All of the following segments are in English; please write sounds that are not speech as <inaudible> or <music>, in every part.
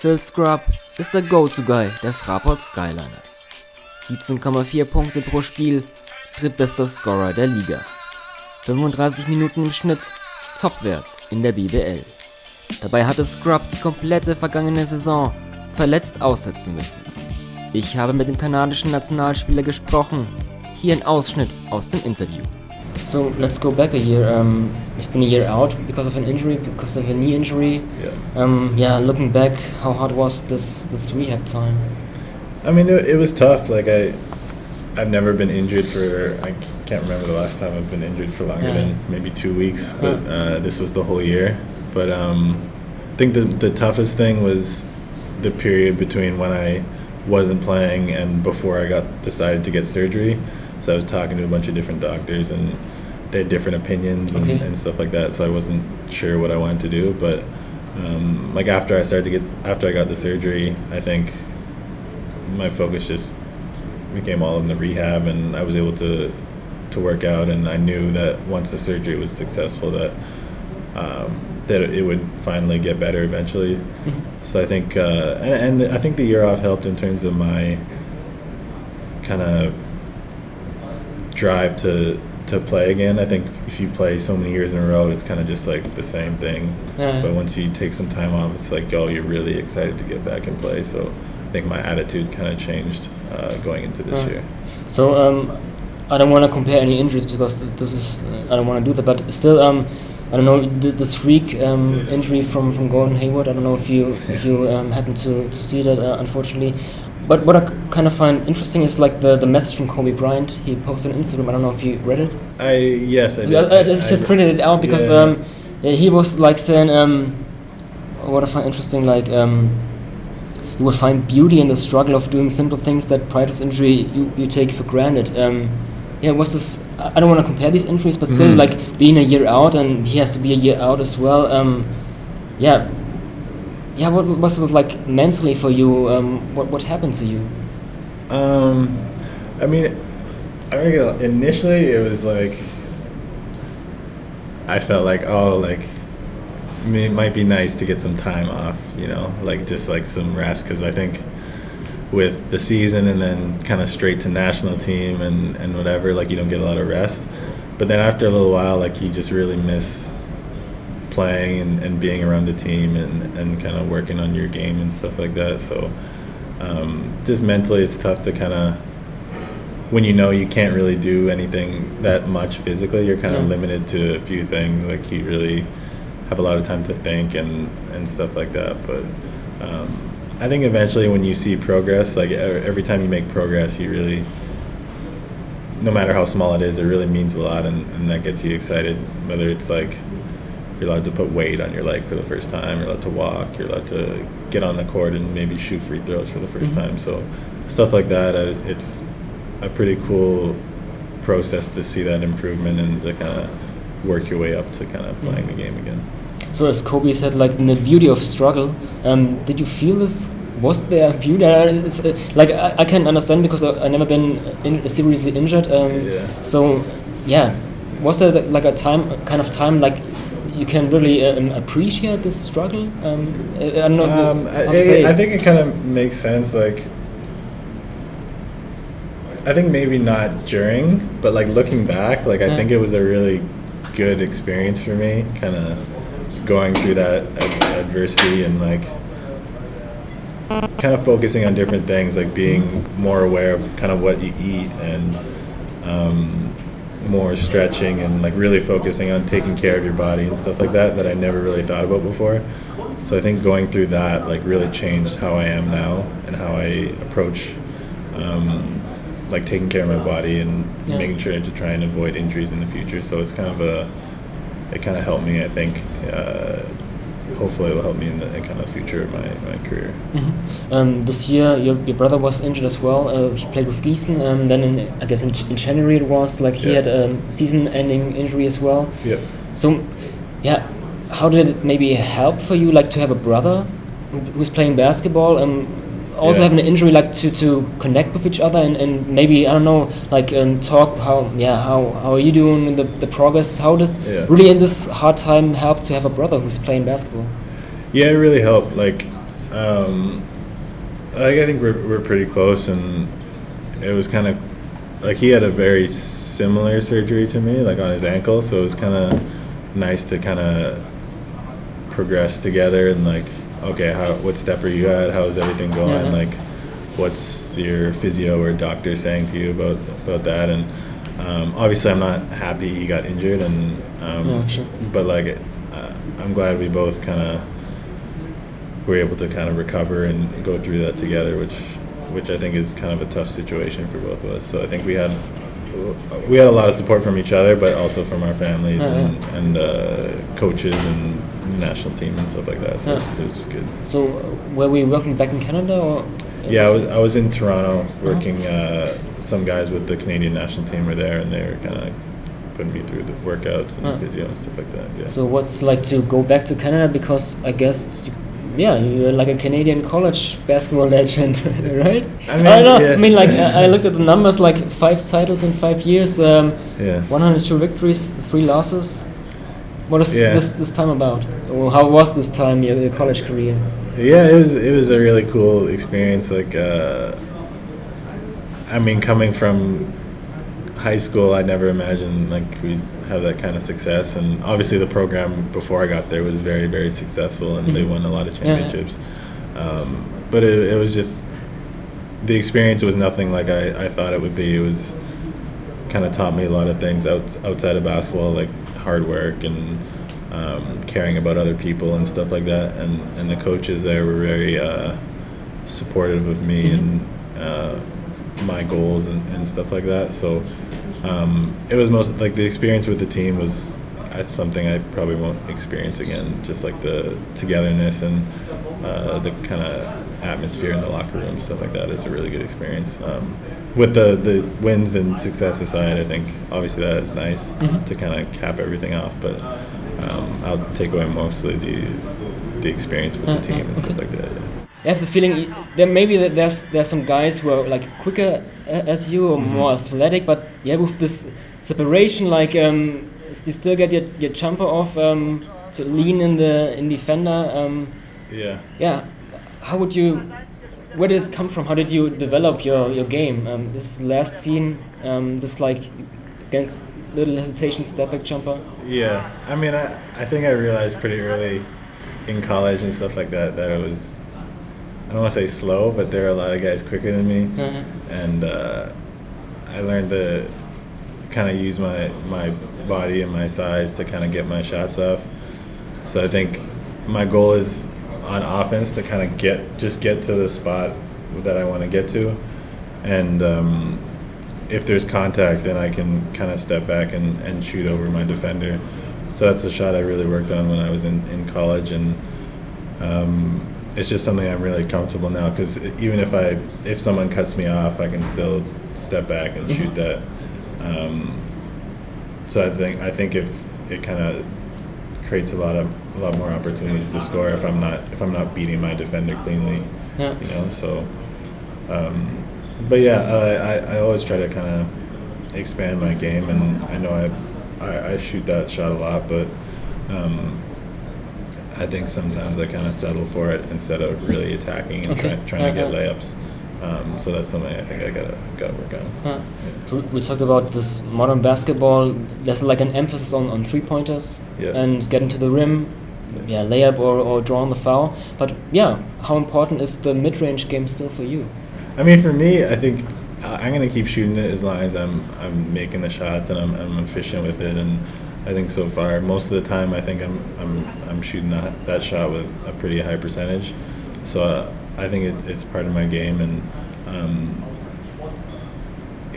Phil Scrub ist der Go-To-Guy der Fraport Skyliners. 17,4 Punkte pro Spiel, drittbester Scorer der Liga. 35 Minuten im Schnitt, Topwert in der BBL. Dabei hatte Scrub die komplette vergangene Saison verletzt aussetzen müssen. Ich habe mit dem kanadischen Nationalspieler gesprochen. Hier ein Ausschnitt aus dem Interview. So let's go back a year. Um, you've been a year out because of an injury, because of a knee injury. Yeah. Um, yeah, looking back, how hard was this this rehab time? I mean, it, it was tough. Like I, I've never been injured for. I can't remember the last time I've been injured for longer Yeah. than maybe two weeks. But uh, this was the whole year. But um, I think the the toughest thing was the period between when I wasn't playing and before I got decided to get surgery. So I was talking to a bunch of different doctors and they had different opinions and, Okay. and stuff like that. So I wasn't sure what I wanted to do. But um, like after I started to get after I got the surgery, I think my focus just became all in the rehab and I was able to to work out and I knew that once the surgery was successful that um, that it would finally get better eventually. So I think uh, and, and I think the year off helped in terms of my kind of drive to to play again. I think if you play so many years in a row, it's kind of just like the same thing. Yeah. But once you take some time off, it's like, oh, you're really excited to get back and play. So I think my attitude kind of changed uh, going into this year. So um, I don't want to compare any injuries because th- this is I don't want to do that. But still, um, I don't know this this freak um, injury from, from Gordon Hayward. I don't know if you if you um, happen to, to see that. Uh, unfortunately, but what I kind of find interesting is like the, the message from Kobe Bryant. He posted on Instagram. I don't know if you read it. I yes, I did. I, I just, just printed it out because yeah. um, yeah, he was like saying um, what I find interesting like um, you will find beauty in the struggle of doing simple things that prior to this injury you, you take for granted. Um, yeah, was this? I I don't want to compare these injuries, but still, Mhm. like being a year out, and he has to be a year out as well. Um, yeah, yeah. What was it like mentally for you? Um, what what happened to you? Um, I mean, I think initially it was like I felt like oh like it might be nice to get some time off, you know, like just like some rest because I think with the season and then kind of straight to national team and and whatever, like you don't get a lot of rest. But then after a little while, like you just really miss playing and, and being around the team and, and kind of working on your game and stuff like that. So um, just mentally, it's tough to kind of when you know you can't really do anything that much physically. You're kind of Yeah. limited to a few things. Like you really have a lot of time to think and and stuff like that. But um, I think eventually, when you see progress, like every time you make progress, you really no matter how small it is, it really means a lot, and, and that gets you excited. Whether it's like you're allowed to put weight on your leg for the first time, you're allowed to walk, you're allowed to get on the court and maybe shoot free throws for the 1st Mhm. time. So stuff like that, uh, it's a pretty cool process to see that improvement and to kind of work your way up to kind of playing the game again. So as Kobe said, like in the beauty of struggle, um, did you feel this? Was there beauty? Uh, like I, I can understand because I, I never been in, seriously injured. Um, Yeah. So yeah, was there like a time, kind of time, like you can really um, appreciate this struggle? Um, I I don't know. Um, say I, I think it kind of makes sense. Like, I think maybe not during, but like looking back, like I Yeah. think it was a really good experience for me, kind of going through that ad- adversity and like kind of focusing on different things, like being more aware of kind of what you eat and um, more stretching and like really focusing on taking care of your body and stuff like that that I never really thought about before. So I think going through that like really changed how I am now and how I approach um, like taking care of my body and Yeah. making sure to try and avoid injuries in the future. So it's kind of a it kind of helped me. I think uh, hopefully it will help me in the in kind of future of my, my career. Mhm. Um, this year, your, your brother was injured as well. Uh, he played with Gießen. and then, in, I guess in, in January it was like he Yeah. had a season-ending injury as well. Yep. So, yeah, how did it maybe help for you, like to have a brother who's playing basketball? Um, also Yeah. having an injury, like to, to connect with each other and, and maybe I don't know, like um, talk how yeah how how are you doing the the progress? How does Yeah. really in this hard time help to have a brother who's playing basketball? Yeah, it really helped. Like, Um, like I think we're we're pretty close, and it was kind of like he had a very similar surgery to me, like on his ankle. So it was kind of nice to kind of progress together and like, okay, how what step are you at? How's everything going? Yeah. Like, what's your physio or doctor saying to you about about that? And um, obviously, I'm not happy he got injured, and um, Yeah, sure. but like, uh, I'm glad we both kind of were able to kind of recover and go through that together, which which I think is kind of a tough situation for both of us. So I think we had we had a lot of support from each other, but also from our families Yeah, and, and uh, coaches and national team and stuff like that. So it, was, it was good. So uh, were we working back in Canada or? Yeah, I was, I was in Toronto working. Uh, some guys with the Canadian national team were there, and they were kind of putting me through the workouts and Huh. physio and stuff like that. Yeah. So what's like to go back to Canada because I guess you, yeah you're like a Canadian college basketball legend <laughs> right? I mean, don't know. yeah. I mean like I I looked at the numbers like five titles in five years, um, yeah. 102 victories, three losses. What is Yeah. this this time about? Or how was this time your, your college career? Yeah, it was it was a really cool experience. Like, uh, I mean, coming from high school, I never imagined like we'd have that kind of success. And obviously, the program before I got there was very very successful, and they Mhm. won a lot of Yeah, yeah. championships. Um, but it, it was just the experience was nothing like I, I thought it would be. It was kind of taught me a lot of things out, outside of basketball, like hard work and um, caring about other people and stuff like that. And, and the coaches there were very uh, supportive of me Mhm. and uh, my goals and, and stuff like that. So um, it was most like the experience with the team was that's something I probably won't experience again. Just like the togetherness and uh, the kind of atmosphere in the locker room, stuff like that. It's a really good experience. Um, with the, the wins and success aside, I think obviously that is nice Mhm. to kind of cap everything off. But um, I'll take away mostly the the experience with the Uh, team and stuff like that. I have the feeling there maybe there's there's some guys who are like quicker uh, as you or more athletic, but yeah, with this separation, like um, you still get your, your jumper off um, to lean in the in defender. Um, Yeah. yeah, how would you? Where did it come from? How did you develop your your game? Um, this last scene, um, this like against little hesitation step back jumper. Yeah, I mean, I, I think I realized pretty early in college and stuff like that that it was, I don't want to say slow, but there are a lot of guys quicker than me. Uh-huh. And uh, I learned to kind of use my, my body and my size to kind of get my shots off. So I think my goal is on offense to kind of get, just get to the spot that I want to get to. And um, if there's contact, then I can kind of step back and, and shoot over my defender. So that's a shot I really worked on when I was in, in college, and um, it's just something I'm really comfortable now because even if I if someone cuts me off, I can still step back and shoot that. Um, so I think I think if it kind of creates a lot of a lot more opportunities to score if I'm not if I'm not beating my defender cleanly, Yeah. you know. So, um, but yeah, I, I, I always try to kind of expand my game, and I know I, I I shoot that shot a lot, but um, I think sometimes I kind of settle for it instead of really attacking and Okay. try, trying to get Uh-huh. layups. Um, so that's something I think I gotta gotta work on. Uh, so we talked about this modern basketball. There's like an emphasis on, on three pointers Yeah. and getting to the rim, yeah, layup or, or drawing the foul. But yeah, how important is the mid range game still for you? I mean, for me, I think I- I'm gonna keep shooting it as long as I'm I'm making the shots and I'm, I'm efficient with it. And I think so far, most of the time, I think I'm I'm I'm shooting that, that shot with a pretty high percentage. So uh, I think it, it's part of my game, and um,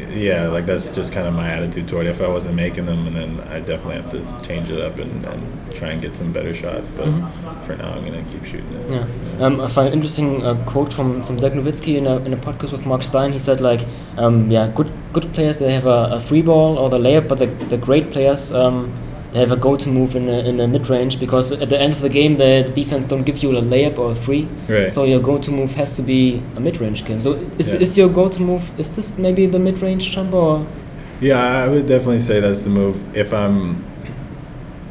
yeah, like that's just kind of my attitude toward it. If I wasn't making them, and then I definitely have to change it up and, and try and get some better shots. But Mhm. for now, I'm gonna keep shooting it. Yeah. Um, I find an interesting uh, quote from from Dirk Nowitzki in a, in a podcast with Mark Stein. He said like, um, yeah, good good players they have a, a free ball or the layup, but the, the great players um, they have a go-to move in a, in a mid range because at the end of the game the defense don't give you a layup or a three. Right. So your go-to move has to be a mid range game. So is, Yeah. is your go-to move is this maybe the mid range jumper? Or? Yeah, I would definitely say that's the move. If I'm,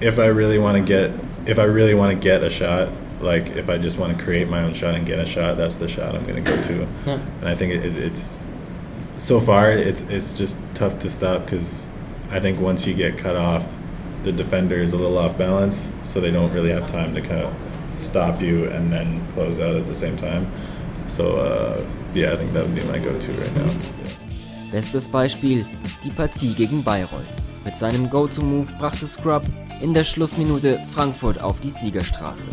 if I really want to get, if I really want to get a shot, like if I just want to create my own shot and get a shot, that's the shot I'm going to go to. Ja. And I think it, it, it's so far it's it's just tough to stop because I think once you get cut off, the defender is a little off balance, so they don't really have time to kind of stop you and then close out at the same time. So uh, yeah, I think that would be my go-to right now. Bestes Beispiel, die Partie gegen Bayreuth. Mit seinem Go-To-Move brachte Scrub in der Schlussminute Frankfurt auf die Siegerstraße.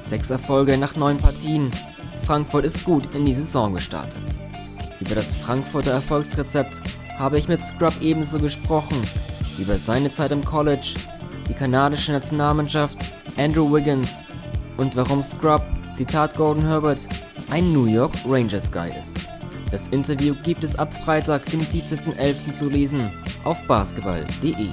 Sechs Erfolge nach neun Partien. Frankfurt ist gut in die Saison gestartet. Über das Frankfurter Erfolgsrezept habe ich mit Scrub ebenso gesprochen, über seine Zeit im College, die kanadische Nationalmannschaft, Andrew Wiggins und warum Scrub, Zitat Gordon Herbert, ein New York Rangers Guy ist. Das Interview gibt es ab Freitag, dem 17.11. zu lesen auf basketball.de.